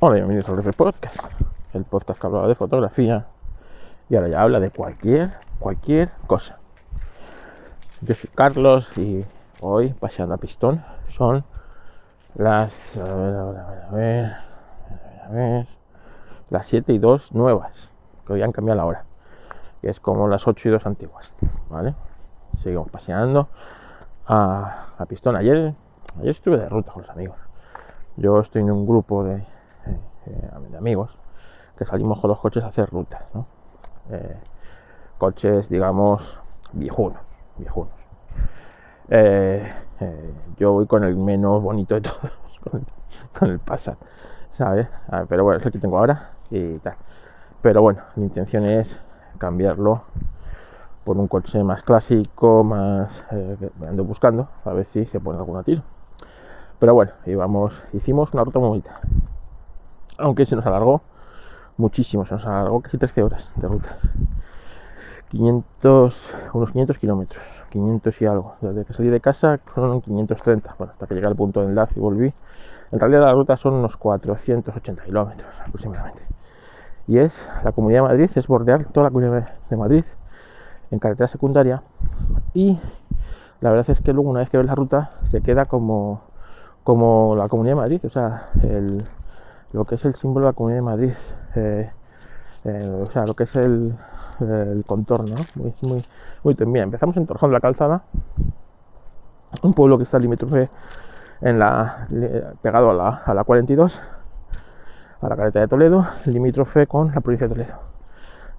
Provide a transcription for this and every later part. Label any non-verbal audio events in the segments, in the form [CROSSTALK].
Hola, bienvenidos al F Podcast, el podcast que hablaba de fotografía y ahora ya habla de cualquier, cualquier cosa. Yo soy Carlos y hoy paseando a pistón son las, a ver, a ver, a ver, a ver, las 7 y 2 nuevas, que hoy han cambiado la hora, es como las 8 y 2 antiguas, ¿vale? Seguimos paseando a, a pistón. Ayer, ayer estuve de ruta con los amigos. Yo estoy en un grupo de eh, de amigos, que salimos con los coches a hacer rutas. Eh, coches, digamos, viejunos, viejunos. Eh, yo voy con el menos bonito de todos, [LAUGHS] con el, Passat, ¿sabes? pero bueno, es el que tengo ahora y tal. Pero bueno, la intención es cambiarlo por un coche más clásico, más ando buscando, a ver si se pone alguna tiro. Pero bueno, íbamos, hicimos una ruta muy bonita aunque se nos alargó muchísimo, se nos alargó casi 13 horas de ruta. 500, unos 500 kilómetros, 500 y algo. Desde que salí de casa fueron 530, bueno, hasta que llegué al punto de enlace y volví. En realidad la ruta son unos 480 kilómetros aproximadamente. Y es, la Comunidad de Madrid es bordear toda la Comunidad de Madrid en carretera secundaria. Y la verdad es que luego una vez que ves la ruta se queda como, como la Comunidad de Madrid, o sea, el, lo que es el símbolo de la Comunidad de Madrid, eh, eh, o sea, lo que es el, contorno, muy, muy, muy bien. Empezamos en Torjón de la Calzada, un pueblo que está limítrofe en la, pegado a la, a la 42, a la carretera de Toledo, limítrofe con la provincia de Toledo.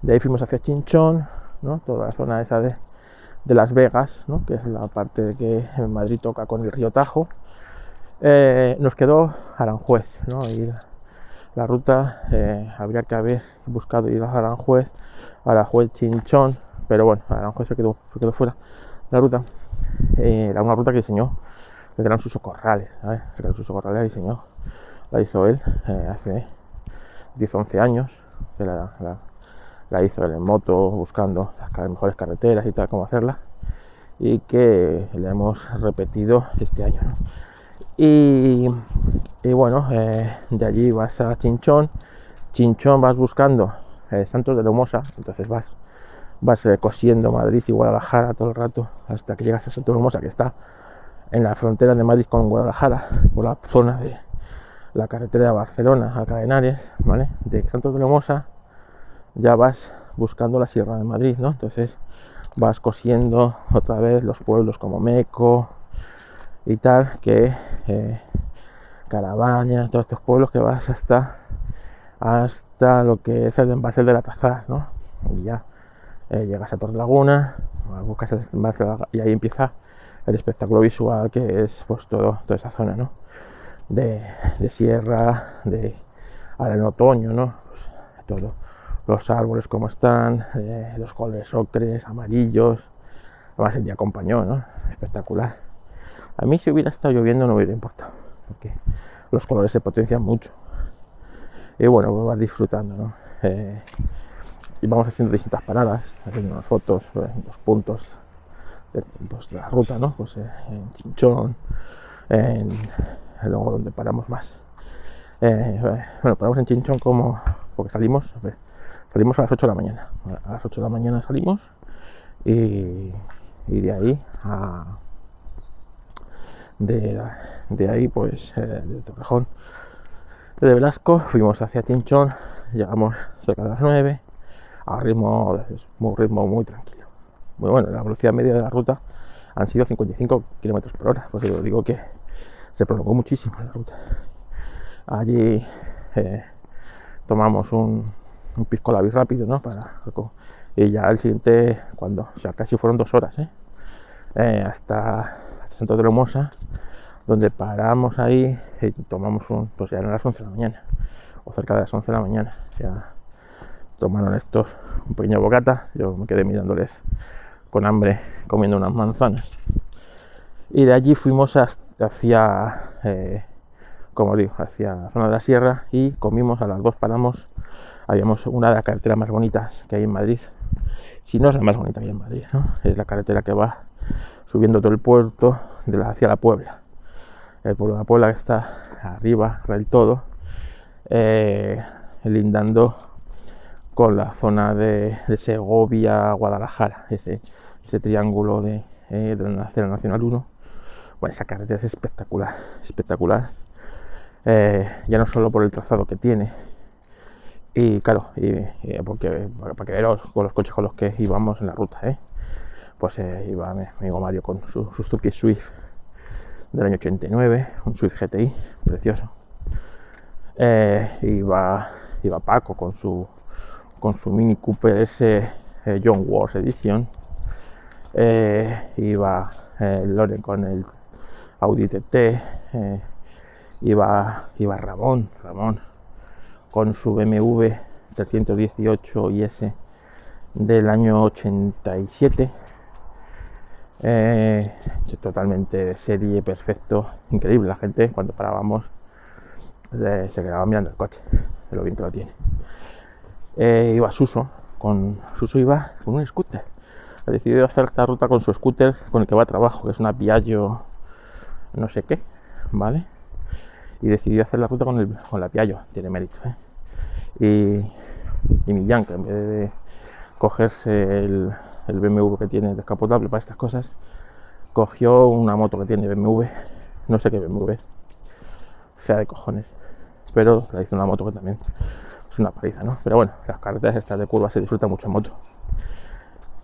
De ahí fuimos hacia Chinchón, ¿no? toda la zona esa de, de Las Vegas, ¿no? que es la parte que en Madrid toca con el río Tajo. Eh, nos quedó Aranjuez, ¿no? La ruta eh, habría que haber buscado ir a Aranjuez, Aranjuez Chinchón, pero bueno, Aranjuez se quedó, se quedó fuera la ruta. Eh, era una ruta que diseñó el gran Suso Corrales, ¿sabes? El gran Suso Corrales la diseñó, la hizo él eh, hace 10 11 años, que la, la, hizo él en moto, buscando las mejores carreteras y tal, cómo hacerla, y que la hemos repetido este año. Y, bueno, eh, de allí vas a Chinchón, Chinchón vas buscando eh, Santos de Lomosa, entonces vas, vas eh, cosiendo Madrid y Guadalajara todo el rato hasta que llegas a Santos de Lomosa, que está en la frontera de Madrid con Guadalajara, por la zona de la carretera de Barcelona a Cadenares, ¿vale? De Santos de Lomosa ya vas buscando la Sierra de Madrid, ¿no? Entonces vas cosiendo otra vez los pueblos como Meco, que eh, todos estos pueblos que vas hasta hasta lo que es el envase de la Tazar, ¿no? Y ya eh, llegas a Torre Laguna, buscas y ahí empieza el espectáculo visual que es pues todo, toda esa zona, ¿no? De, sierra, de ahora en otoño, ¿no? Pues, todo, los árboles como están, eh, los colores ocres, amarillos, además el día acompañó, ¿no? Espectacular. A mí si hubiera estado lloviendo no hubiera importado, porque los colores se potencian mucho. Y bueno, pues vas disfrutando, ¿no? Eh, y vamos haciendo distintas paradas, haciendo unas fotos, eh, los puntos pues, de, la ruta, ¿no? Pues eh, en Chinchón, en, luego donde paramos más. bueno, paramos en Chinchón como, porque salimos, salimos a las 8 de la mañana. A las 8 de la mañana salimos y de ahí a de, ahí, pues, eh, de Torrejón, de Velasco, fuimos hacia Tinchón, llegamos cerca de las 9, a ritmo, un ritmo muy tranquilo. Muy bueno, la velocidad media de la ruta han sido 55 kilómetros por hora, porque yo digo que se prolongó muchísimo la ruta. Allí eh, tomamos un, un pisco la rápido, ¿no? Para, y ya el siguiente, cuando, o sea, casi fueron dos horas. Eh, hasta, Santo de Lomosa, donde paramos ahí y tomamos un, pues ya eran las 11 de la mañana, o cerca de las 11 de la mañana, ya tomaron estos un pequeño bocata, yo me quedé mirándoles con hambre comiendo unas manzanas. Y de allí fuimos hacia, eh, como digo, hacia la zona de la sierra y comimos, a las dos paramos, habíamos una de las carreteras más bonitas que hay en Madrid, si no es la más bonita que hay en Madrid, es la carretera que va subiendo todo el puerto de hacia la Puebla. El pueblo de la Puebla que está arriba del todo eh, lindando con la zona de, Segovia, Guadalajara, ese, triángulo de, eh, de, la Nacional 1. Bueno, esa carretera es espectacular, espectacular. Eh, ya no solo por el trazado que tiene, y claro, y, porque para que veros con los coches con los que íbamos en la ruta, ¿eh? Pues eh, iba mi amigo Mario con su Suzuki Swift del año 89, un Swift GTI, precioso. Eh, iba, iba Paco con su con su Mini Cooper S John Wars Edition. iba Loren con el Audi TT. iba, iba Ramón, Ramón con su BMW 318 IS del año 87. Eh, totalmente de serie, perfecto, increíble. La gente cuando parábamos se quedaba mirando el coche, de lo bien que lo tiene. Eh, iba Suso, con Suso iba con un scooter. Ha decidido hacer esta ruta con su scooter con el que va a trabajo, que es una Piaggio no sé qué, ¿vale? y decidió hacer la ruta con, el, con la Piaggio, tiene mérito. ¿eh? Y, y Millán, que en vez de cogerse el, el BMW que tiene descapotable para estas cosas, cogió una moto que tiene BMW, no sé qué BMW, fea de cojones, pero la hizo una moto que también es una paliza, ¿no? Pero bueno, las carreteras estas de curva se disfruta mucho en moto.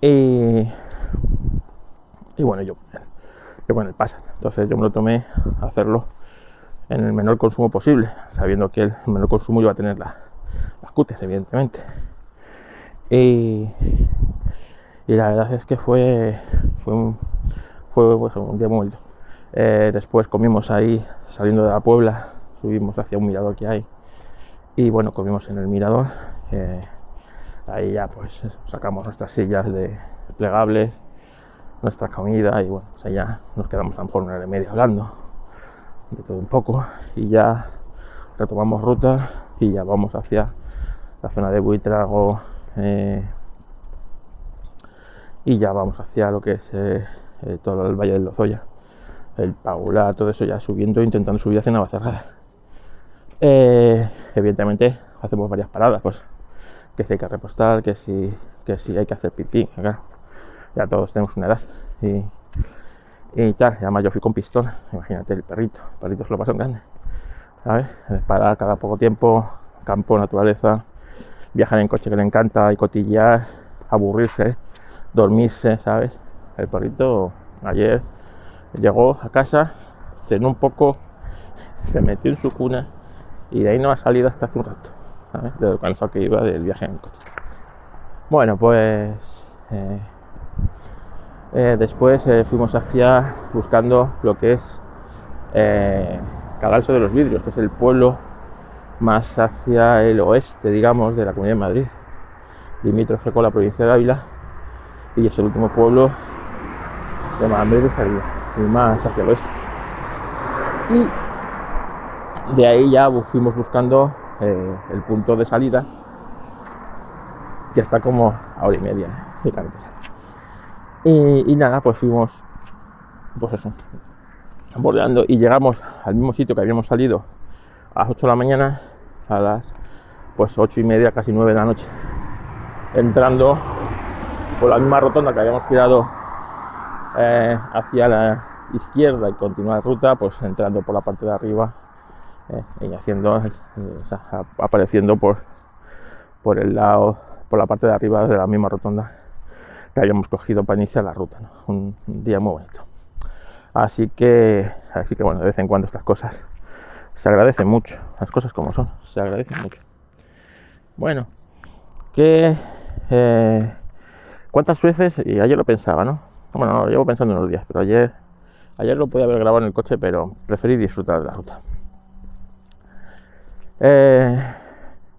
Y, y bueno, yo, yo con el Passat, entonces yo me lo tomé a hacerlo en el menor consumo posible, sabiendo que el menor consumo iba a tener las cutas, evidentemente. Y, la verdad es que fue, fue, un, fue pues, un día muy eh, después comimos ahí, saliendo de la Puebla, subimos hacia un mirador que hay. Y bueno, comimos en el mirador. Eh, ahí ya pues sacamos nuestras sillas de plegables, nuestra comida y bueno, pues allá nos quedamos a lo mejor una hora y media hablando de todo un poco y ya retomamos ruta y ya vamos hacia la zona de Buitrago eh, y ya vamos hacia lo que es eh, eh, todo el Valle del Lozoya, el Paula, todo eso ya subiendo, intentando subir hacia Navacerrada. evidentemente hacemos varias paradas, pues que si hay que repostar, que si, que hay que hacer pipí, ya todos tenemos una edad. Y y tal. además yo fui con pistola, imagínate el perrito, el perrito se lo pasa en grande, ¿sabes? Parar cada poco tiempo, campo, naturaleza, viajar en coche que le encanta y cotillear, aburrirse, dormirse, ¿sabes? El perrito ayer llegó a casa, cenó un poco, [LAUGHS] se metió en su cuna y de ahí no ha salido hasta hace un rato, ¿sabes? De lo cansado que iba del viaje en coche. Bueno, pues... Eh, eh, después eh, fuimos hacia buscando lo que es Cagalso de los Vidrios, que es el pueblo más hacia el oeste, digamos, de la Comunidad de Madrid, limítrofe con la provincia de Ávila, y es el último pueblo de Madrid de y más hacia el oeste. Y de ahí ya fuimos buscando el punto de salida, ya está como a hora y media de carretera. Y, nada, pues fuimos, pues eso, bordeando y llegamos al mismo sitio que habíamos salido a las 8 de la mañana, a las pues 8 y media, casi 9 de la noche, entrando por la misma rotonda que habíamos tirado eh, hacia la izquierda y continuar ruta, pues entrando por la parte de arriba eh, y haciendo, eh, apareciendo por, por el lado, por la parte de arriba de la misma rotonda que habíamos cogido para iniciar la ruta. Un, día muy bonito. Así que, así que bueno, de vez en cuando estas cosas se agradecen mucho. Las cosas como son, se agradecen mucho. Bueno, que cuántas veces, y ayer lo pensaba, ¿no? Bueno, no, lo llevo pensando en los días, pero ayer, ayer lo podía haber grabado en el coche, pero preferí disfrutar de la ruta. Eh,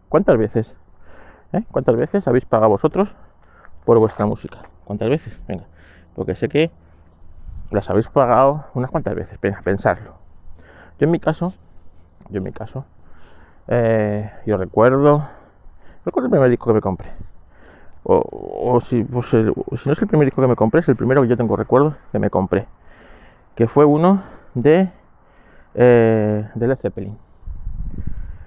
¿Cuántas veces? ¿Eh? ¿Cuántas veces habéis pagado vosotros por vuestra música. ¿Cuántas veces? Venga, porque sé que las habéis pagado unas cuantas veces, pensarlo. Yo en mi caso, yo en mi caso, eh, yo recuerdo, recuerdo el primer disco que me compré. O, si, pues si, no es el primer disco que me compré, es el primero que yo tengo recuerdo que me compré. Que fue uno de, eh, de Led Zeppelin.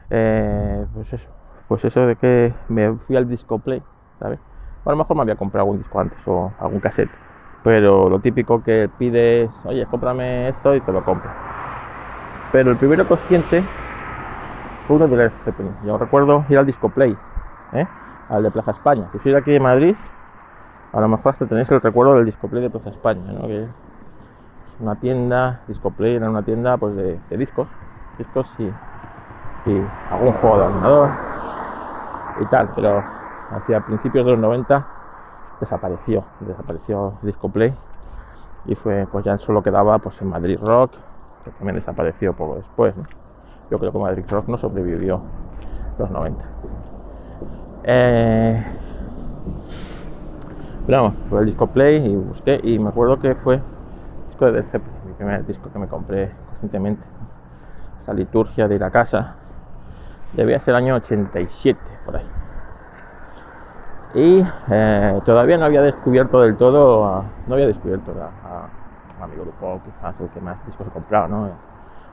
eh, pues eso, pues eso de que me fui al disco play, a lo mejor me había comprado algún disco antes o algún cassette, pero lo típico que pides, oye, cómprame esto y te lo compro. Pero el primero consciente fue uno de Led Zeppelin. Yo recuerdo ir al disco play, ¿eh? Al de Plaza España. Si de aquí de Madrid, a lo mejor hasta tenéis el recuerdo del disco play de Plaza España, ¿no? Que es una tienda, disco play era una tienda pues de, discos, discos y, y algún juego de ordenador y tal, pero hacia principios de los 90 desapareció, desapareció Disco Play y fue pues ya solo quedaba pues en Madrid Rock, que también desapareció poco después. Yo creo que Madrid Rock no sobrevivió los 90. Eh, vamos, fue el disco Play y busqué y me acuerdo que fue el disco de Deception, mi primer disco que me compré conscientemente. Esa liturgia de ir a casa debía ser el año 87 por ahí y eh, todavía no había descubierto del todo, no había descubierto a, mi grupo quizás el que más discos he comprado, ¿no?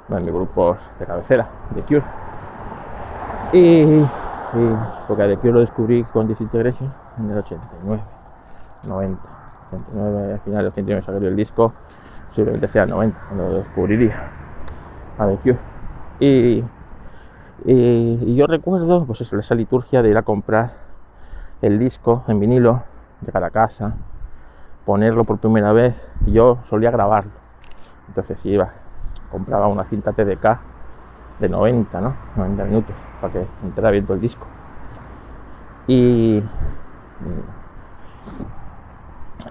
uno de mis grupos de cabecera, de Cure. Y, porque de Cure lo descubrí con Disintegration en el 89, 90, 89, al final del 89 salió el disco, posiblemente sea el 90 cuando lo descubriría a The Cure. Y, yo recuerdo, pues eso, esa liturgia de ir a comprar el disco en vinilo, llegar a casa, ponerlo por primera vez. Y yo solía grabarlo. Entonces iba, compraba una cinta TDK de 90, ¿no? 90 minutos para que entrara bien todo el disco. Y,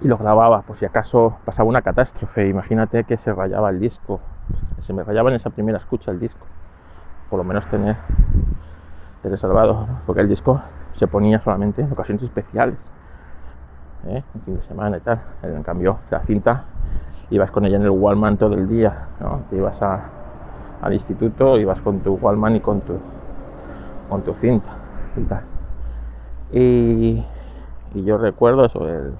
y, lo grababa por si acaso pasaba una catástrofe. Imagínate que se rayaba el disco. Se me rayaba en esa primera escucha el disco. Por lo menos tener, tener salvado, porque el disco se ponía solamente en ocasiones especiales, ¿eh? en fin de semana y tal. En cambio, la cinta ibas con ella en el Wallman todo el día, ¿no? ibas al instituto, ibas con tu Wallman y con tu, con tu cinta y tal. Y, yo recuerdo eso, el,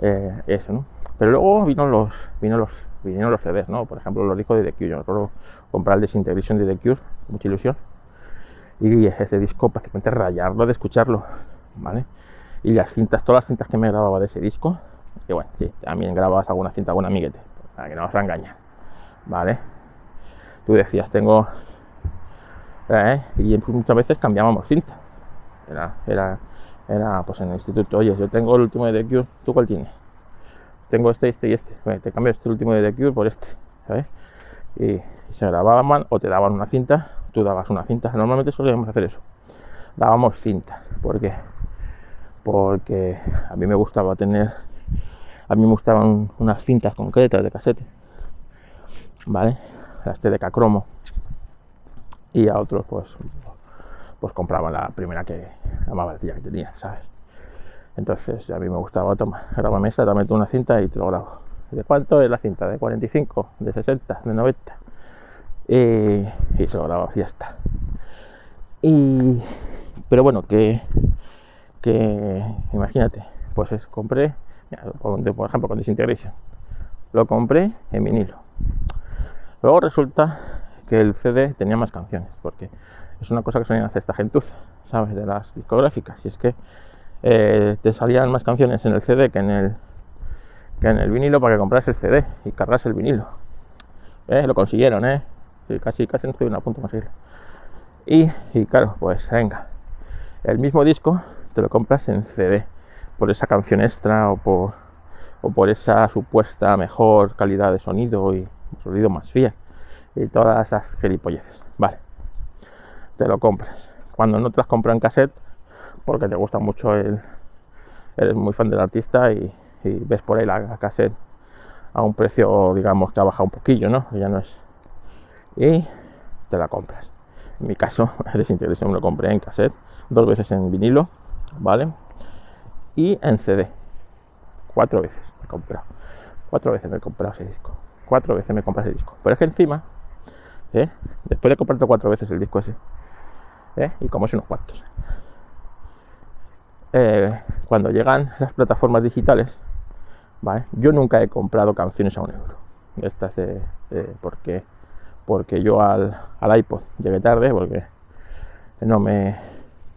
eh, eso. Pero luego vino los, vino los, vinieron los CDs, ¿no? Por ejemplo, los discos de The Cure. Yo recuerdo comprar el Disintegration de The Cure, mucha ilusión y ese disco prácticamente rayarlo de escucharlo, ¿vale? Y las cintas, todas las cintas que me grababa de ese disco, que bueno, sí, también grababas alguna cinta, algún amiguete, para que no os engañen, ¿vale? Tú decías, tengo... ¿eh? Y muchas veces cambiábamos cinta. Era, era, era, pues en el instituto, oye, yo tengo el último de Cure, ¿tú cuál tienes? Tengo este, este y este. Te cambio este último de Cure por este, ¿sabes? Y, y se grababan o te daban una cinta tú dabas una cinta. Normalmente solíamos hacer eso. Dábamos cintas. ¿Por qué? Porque a mí me gustaba tener. A mí me gustaban unas cintas concretas de casete. ¿Vale? Las TDK cromo. Y a otros, pues. Pues compraba la primera que. La más baratilla que tenía, ¿sabes? Entonces a mí me gustaba, toma, graba esta, dame una cinta y te lo grabo. ¿De cuánto es la cinta? ¿De 45? ¿De 60? ¿De 90? y se lo grababa y ya está. Y, pero bueno, que, que imagínate, pues es, compré, por ejemplo, con Disintegration, lo compré en vinilo. Luego resulta que el CD tenía más canciones, porque es una cosa que suelen hacer esta gentuza, ¿sabes? De las discográficas, y es que eh, te salían más canciones en el CD que en el, que en el vinilo para que compras el CD y cargas el vinilo. ¿Eh? Lo consiguieron, ¿eh? casi, casi no estoy en a punto de conseguirlo. Y, y claro, pues venga, el mismo disco te lo compras en CD por esa canción extra o por, o por esa supuesta mejor calidad de sonido y sonido más fiel y todas esas gilipolleces. Vale, te lo compras. Cuando no te las compras en cassette, porque te gusta mucho el. Eres muy fan del artista y, ves por ahí la, cassette a un precio, digamos, que ha bajado un poquillo, ¿no? Ya no es y te la compras. En mi caso, [LAUGHS] Desintegration me lo compré en cassette, dos veces en vinilo, ¿vale? Y en CD. Cuatro veces he comprado. Cuatro veces me he comprado ese disco. Cuatro veces me he comprado ese disco. Pero es que encima, ¿eh? después de comprarte cuatro veces el disco ese, ¿eh? y como es unos cuantos, eh, cuando llegan las plataformas digitales, ¿vale? Yo nunca he comprado canciones a un euro. Estas de, de porque porque yo al, al, iPod llegué tarde, porque no me,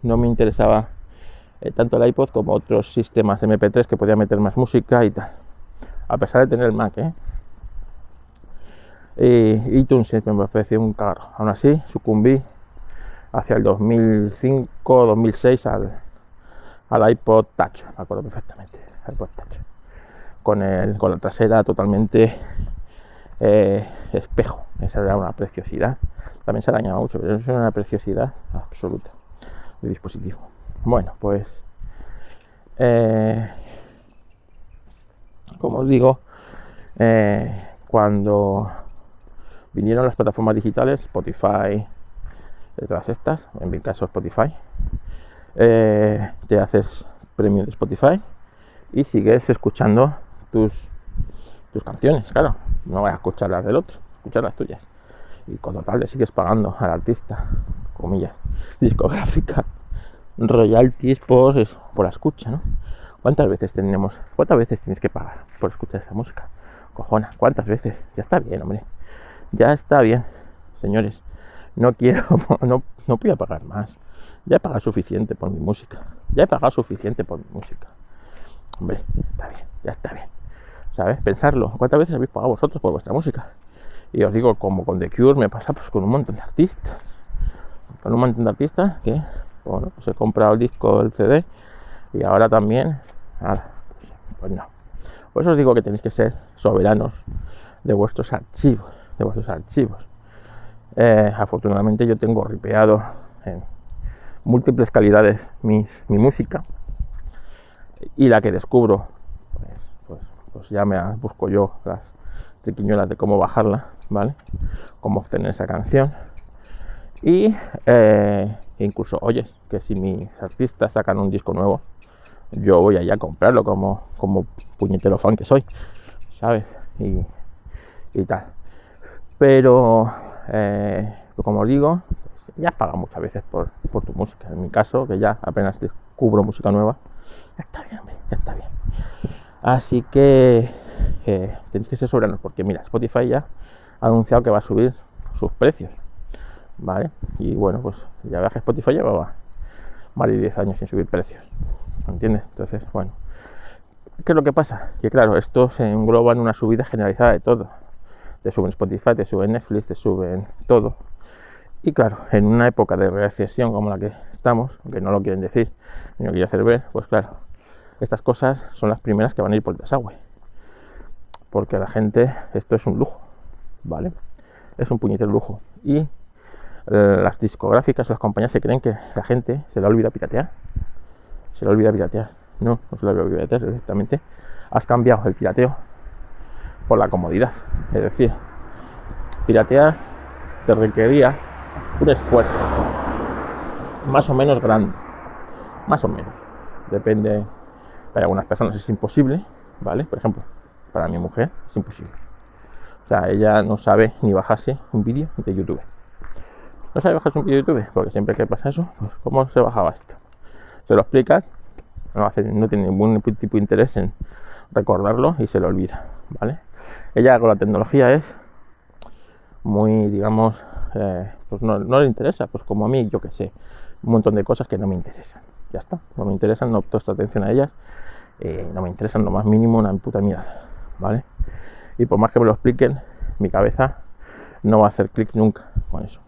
no me interesaba tanto el iPod como otros sistemas MP3 que podía meter más música y tal. A pesar de tener el Mac, ¿eh? Y iTunes me pareció un carro. Aún así, sucumbí hacia el 2005-2006 al, al iPod Touch, me acuerdo perfectamente, iPod Touch. Con, el, con la trasera totalmente eh, espejo, esa era una preciosidad. También se arañaba mucho, pero es una preciosidad absoluta de dispositivo. Bueno, pues eh, como os digo, eh, cuando vinieron las plataformas digitales, Spotify, todas estas, en mi caso Spotify, eh, te haces premio de Spotify y sigues escuchando tus, tus canciones, claro, no vas a escuchar las del otro, escuchar las tuyas. Y con total le sigues pagando al artista, comillas, [LAUGHS] discográfica royalties por, por la escucha, ¿no? ¿Cuántas veces tenemos, cuántas veces tienes que pagar por escuchar esa música? Cojona, ¿cuántas veces? Ya está bien, hombre. Ya está bien, señores. No quiero, [LAUGHS] no, no voy a pagar más. Ya he pagado suficiente por mi música. Ya he pagado suficiente por mi música. Hombre, está bien, ya está bien. ¿Sabes? Pensarlo. ¿Cuántas veces habéis pagado vosotros por vuestra música? Y os digo, como con The Cure me pasa pues con un montón de artistas. Con un montón de artistas que bueno, pues he comprado el disco, el CD y ahora también, pues no. Por eso os digo que tenéis que ser soberanos de vuestros archivos, de vuestros archivos. Eh, afortunadamente yo tengo ripeado en múltiples calidades mis, mi música y la que descubro, pues, pues, pues ya me busco yo las triquiñuelas de cómo bajarla, ¿vale? Cómo obtener esa canción y eh, incluso, oye, que si mis artistas sacan un disco nuevo, yo voy allá a comprarlo como, como puñetero fan que soy, ¿sabes? Y, tal. Pero, eh, como os digo, ya has pagado muchas veces por, tu música. En mi caso, que ya apenas descubro música nueva, está bien, ya está bien. Así que eh, tenéis que ser soberanos, porque mira, Spotify ya ha anunciado que va a subir sus precios ¿vale? Y bueno, pues ya veas que Spotify llevaba más de 10 años sin subir precios, ¿entiendes? Entonces, bueno, ¿qué es lo que pasa? Que claro, esto se engloba en una subida generalizada de todo. Te suben Spotify, te suben Netflix, te suben todo. Y claro, en una época de recesión como la que estamos, aunque no lo quieren decir ni lo quieren hacer ver, pues claro, estas cosas son las primeras que van a ir por el desagüe. Porque a la gente esto es un lujo, ¿vale? Es un puñetero lujo. Y eh, las discográficas las compañías se creen que la gente se le olvida piratear. Se le olvida piratear. No, no se le olvida piratear, directamente has cambiado el pirateo por la comodidad. Es decir, piratear te requería un esfuerzo más o menos grande. Más o menos. Depende. Para algunas personas es imposible, ¿vale? Por ejemplo, para mi mujer es imposible. O sea, ella no sabe ni bajarse un vídeo de YouTube no sabes bajar un vídeo de YouTube, porque siempre que pasa eso, pues ¿cómo se bajaba esto? Se lo explicas, no, tiene ningún tipo de interés en recordarlo y se lo olvida, ¿vale? Ella con la tecnología es muy, digamos, eh, pues no, le interesa, pues como a mí, yo que sé, un montón de cosas que no me interesan. Ya está, no me interesan, no presto atención a ellas, eh, no me interesan lo más mínimo una puta mierda, ¿vale? Y por más que me lo expliquen, mi cabeza no va a hacer clic nunca con eso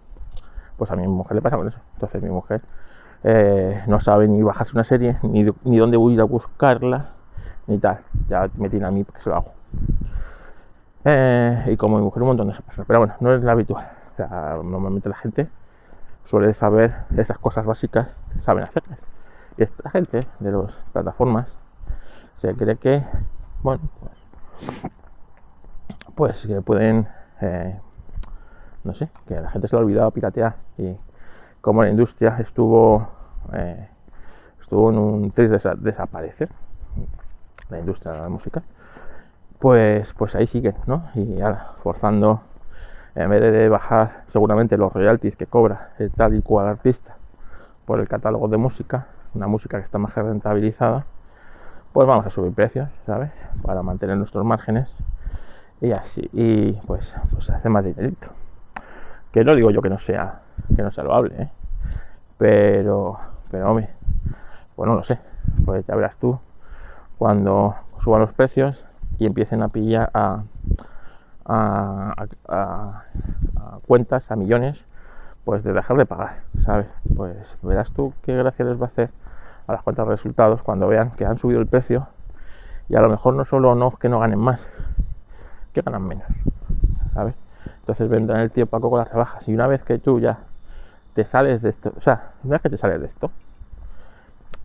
pues a mi mujer le pasa con eso. Entonces mi mujer eh, no sabe ni bajarse una serie, ni, ni dónde voy a ir a buscarla, ni tal. Ya me tiene a mí porque se lo hago. Eh, y como mi mujer un montón de personas. Pero bueno, no es la habitual. normalmente la gente suele saber esas cosas básicas, saben hacerlas. Y esta gente de las plataformas se cree que, bueno, pues, que pueden eh, no sé, que la gente se le ha olvidado piratear y como la industria estuvo eh, estuvo en un triste desaparecer, la industria de música, pues, pues ahí siguen, ¿no? Y ahora forzando, en vez de bajar seguramente los royalties que cobra el tal y cual artista por el catálogo de música, una música que está más rentabilizada, pues vamos a subir precios, ¿sabes? Para mantener nuestros márgenes y así, y pues, pues hace más dinerito. Que no digo yo que no sea, que no sea loable, ¿eh? Pero, pero hombre, pues no lo sé. Pues ya verás tú cuando suban los precios y empiecen a pillar a, a, cuentas, a millones, pues de dejar de pagar, ¿sabes? Pues verás tú qué gracia les va a hacer a las cuentas de resultados cuando vean que han subido el precio y a lo mejor no solo no que no ganen más, que ganan menos, ¿sabes? Entonces vendrán el tío Paco con las rebajas y una vez que tú ya te sales de esto, o sea, una vez que te sales de esto,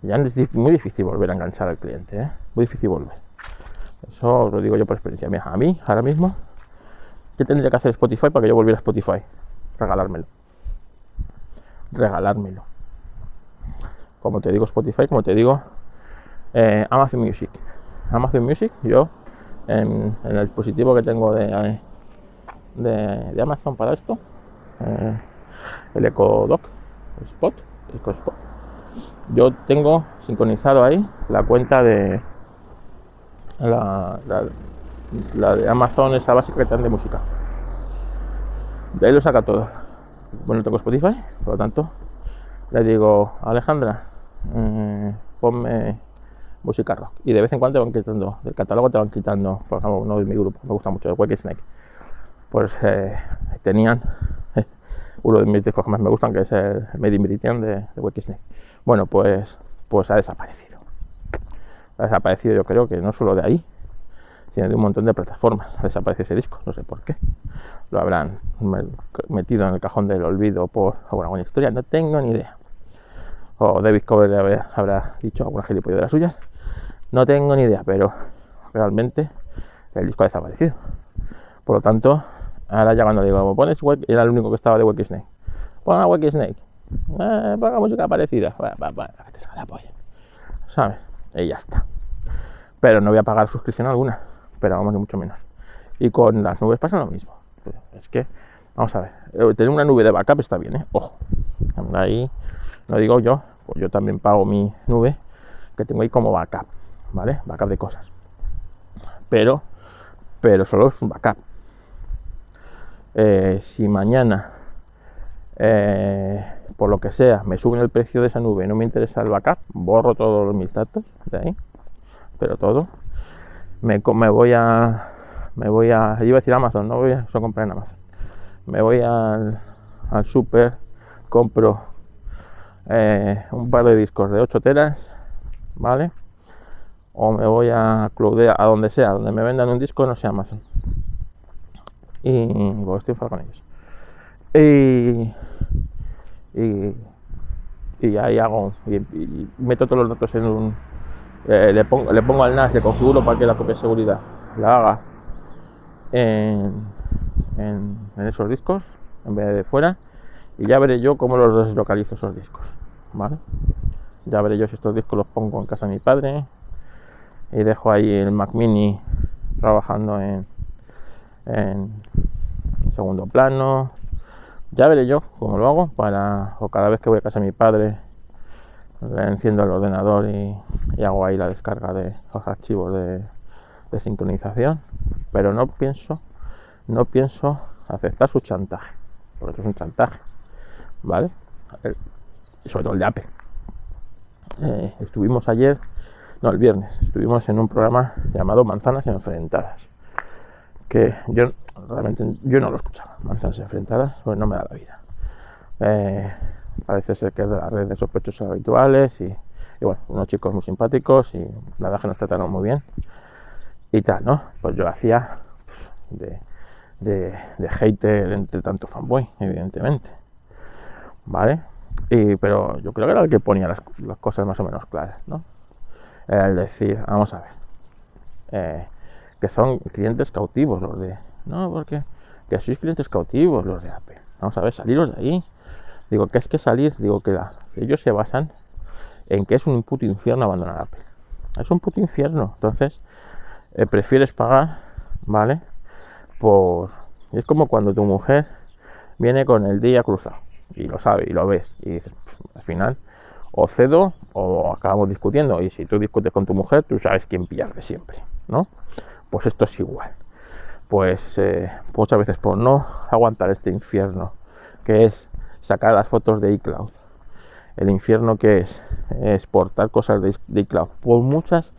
ya es muy difícil volver a enganchar al cliente, ¿eh? Muy difícil volver. Eso lo digo yo por experiencia mía. A mí, ahora mismo, ¿qué tendría que hacer Spotify para que yo volviera a Spotify? Regalármelo. Regalármelo. Como te digo Spotify, como te digo eh, Amazon Music. Amazon Music, yo en, el dispositivo que tengo de, de, Amazon para esto, eh, el Echo Dock, el Spot, el Spot, yo tengo sincronizado ahí la cuenta de la, de Amazon, esa básica que te dan de música. De ahí lo saca todo. Bueno, tengo Spotify, por lo tanto, le digo, Alejandra, eh, ponme música rock. Y de vez en cuando te van quitando, del catálogo te van quitando, por ejemplo, uno de mi grupo, me gusta mucho, el Wake Snake. Pues eh, tenían uno de mis discos que más me gustan, que es el Made in de, de Snake. Bueno, pues, pues ha desaparecido. Ha desaparecido yo creo que no solo de ahí, sino de un montón de plataformas. Ha desaparecido ese disco, no sé por qué. Lo habrán metido en el cajón del olvido por alguna historia, no tengo ni idea. O David Cover habrá dicho alguna gilipollas de las suyas. No tengo ni idea, pero realmente el disco ha desaparecido. Por lo tanto, ahora ya cuando digo, pones era el único que estaba de Wacky Snake. Pon a Snake eh, ponga música parecida. ¿Sabes? Y ya está. Pero no voy a pagar suscripción alguna. Pero vamos, ni mucho menos. Y con las nubes pasa lo mismo. Es que, vamos a ver. Eh, tener una nube de backup está bien, ¿eh? Ojo. Ahí, no digo yo. Pues yo también pago mi nube que tengo ahí como backup. ¿Vale? Backup de cosas. Pero, pero solo es un backup. Eh, si mañana eh, por lo que sea, me suben el precio de esa nube, no me interesa el backup, borro todos mis datos de ahí, pero todo. Me, voy a, me voy a, iba a decir Amazon, no voy a, comprar en Amazon. Me voy al, al super, compro eh, un par de discos de 8 teras, ¿vale? O me voy a Cloudea, a donde sea, donde me vendan un disco, no sea Amazon. Y bueno, estoy con ellos. Y y, ahí hago y, meto todos los datos en un eh, le, pongo, le pongo al NAS, le configuro para que la copia de seguridad. La haga en, en, esos discos en vez de fuera. Y ya veré yo cómo los deslocalizo esos discos ¿vale? ya veré yo si estos discos los pongo en casa de mi padre y dejo ahí el Mac Mini trabajando en, en segundo plano. Ya veré yo cómo lo hago para, o cada vez que voy a casa de mi padre, enciendo el ordenador y, hago ahí la descarga de los archivos de, sincronización. Pero no pienso, no pienso aceptar su chantaje, porque es un chantaje, ¿vale? Y sobre todo el de Apple. Eh, estuvimos ayer, no, el viernes, estuvimos en un programa llamado Manzanas Enfrentadas, que yo realmente yo no lo escuchaba. Manzanas enfrentadas, pues no me da la vida. Eh, parece ser que es de la red de sospechosos habituales y, bueno, unos chicos muy simpáticos y la verdad que nos trataron muy bien y tal, ¿no? Pues yo hacía pues, de, de, de hater entre tanto fanboy, evidentemente. ¿Vale? Y, pero yo creo que era el que ponía las, cosas más o menos claras, ¿no? Era el decir, vamos a ver, eh, que son clientes cautivos los de, no, porque que sois clientes cautivos los de Apple. Vamos a ver, saliros de ahí. Digo, que es que salir, digo que, ellos se basan en que es un puto infierno abandonar Apple. Es un puto infierno. Entonces, eh, prefieres pagar, ¿vale? Por. Es como cuando tu mujer viene con el día cruzado y lo sabe y lo ves y dices, al final, o cedo o acabamos discutiendo. Y si tú discutes con tu mujer, tú sabes quién pierde siempre, ¿no? Pues esto es igual pues eh, muchas veces por no aguantar este infierno que es sacar las fotos de iCloud el infierno que es exportar cosas de, de iCloud. Por muchas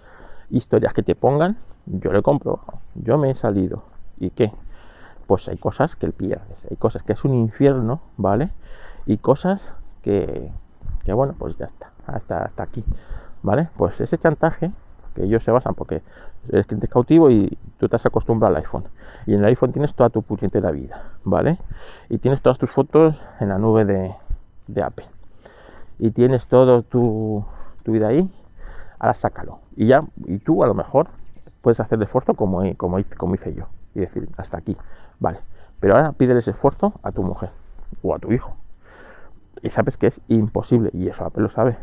historias que te pongan, yo le compro, yo me he salido. ¿Y qué? Pues hay cosas que pierdes, hay cosas que es un infierno, ¿vale? Y cosas que, que bueno, pues ya está, hasta, hasta aquí, ¿vale? Pues ese chantaje que ellos se basan porque eres cliente cautivo y tú te has acostumbrado al iPhone. Y en el iPhone tienes toda tu puñetera vida, ¿vale? Y tienes todas tus fotos en la nube de, de Apple. Y tienes todo tu, tu vida ahí, ahora sácalo. Y ya, y tú a lo mejor puedes hacer el esfuerzo como, como, como hice yo. Y decir, hasta aquí, vale. Pero ahora pídele ese esfuerzo a tu mujer o a tu hijo. Y sabes que es imposible. Y eso Apple lo sabe.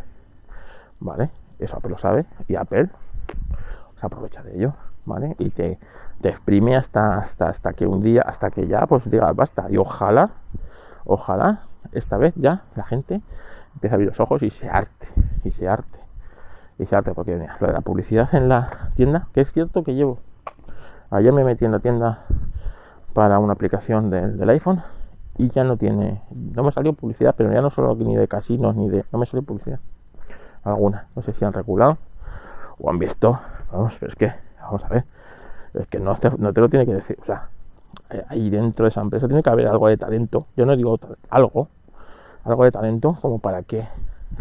¿Vale? Eso Apple lo sabe. Y Apple se aprovecha de ello. ¿Vale? Y te, te exprime hasta, hasta, hasta que un día, hasta que ya, pues diga, basta. Y ojalá, ojalá, esta vez ya la gente empieza a abrir los ojos y se arte. Y se arte. Y se arte. Porque lo de la publicidad en la tienda, que es cierto que llevo. Ayer me metí en la tienda para una aplicación del iPhone y ya no tiene, no me salió publicidad, pero ya no solo ni de casinos ni de, no me salió publicidad alguna, no sé si han regulado o han visto, vamos, pero es que, vamos a ver, es que no te, no te lo tiene que decir, o sea, eh, ahí dentro de esa empresa tiene que haber algo de talento, yo no digo algo, algo de talento como para que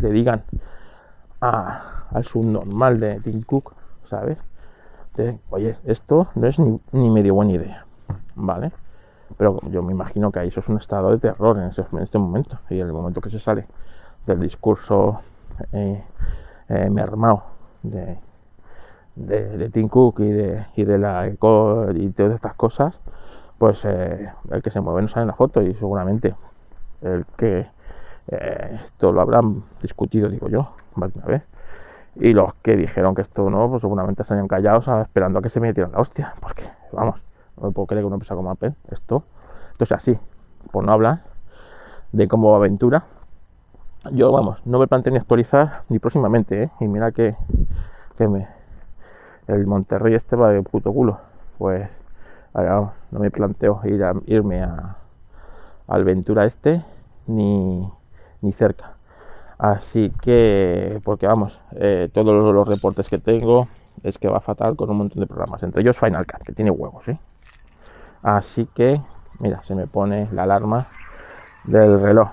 le digan a, al subnormal de Tim Cook, ¿sabes? Oye, esto no es ni, ni medio buena idea, ¿vale? Pero yo me imagino que ahí eso es un estado de terror en este momento. Y en el momento que se sale del discurso eh, eh, mermado de, de, de, Tim Cook y de, y de la ECO y todas estas cosas, pues eh, el que se mueve no sale en la foto y seguramente el que eh, esto lo habrán discutido, digo yo, más de una vez. Y los que dijeron que esto no, pues seguramente se hayan callado esperando a que se metieran la hostia, porque vamos, no me puedo creer que una empresa como Apple, esto, esto es así, por no hablar de cómo aventura. Yo, vamos, no me planteo ni actualizar ni próximamente, ¿eh? Y mira que, que me, el Monterrey este va de puto culo. Pues, no me planteo ir a, irme a, al Ventura este ni, ni cerca. Así que, porque vamos, eh, todos los, reportes que tengo es que va fatal con un montón de programas, entre ellos Final Cut, que tiene huevos, ¿eh? Así que, mira, se me pone la alarma del reloj.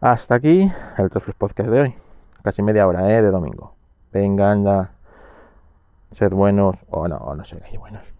Hasta aquí el Trofes Podcast de hoy. Casi media hora, ¿eh? De domingo. Venga, anda. Ser buenos o no, o no sé qué buenos.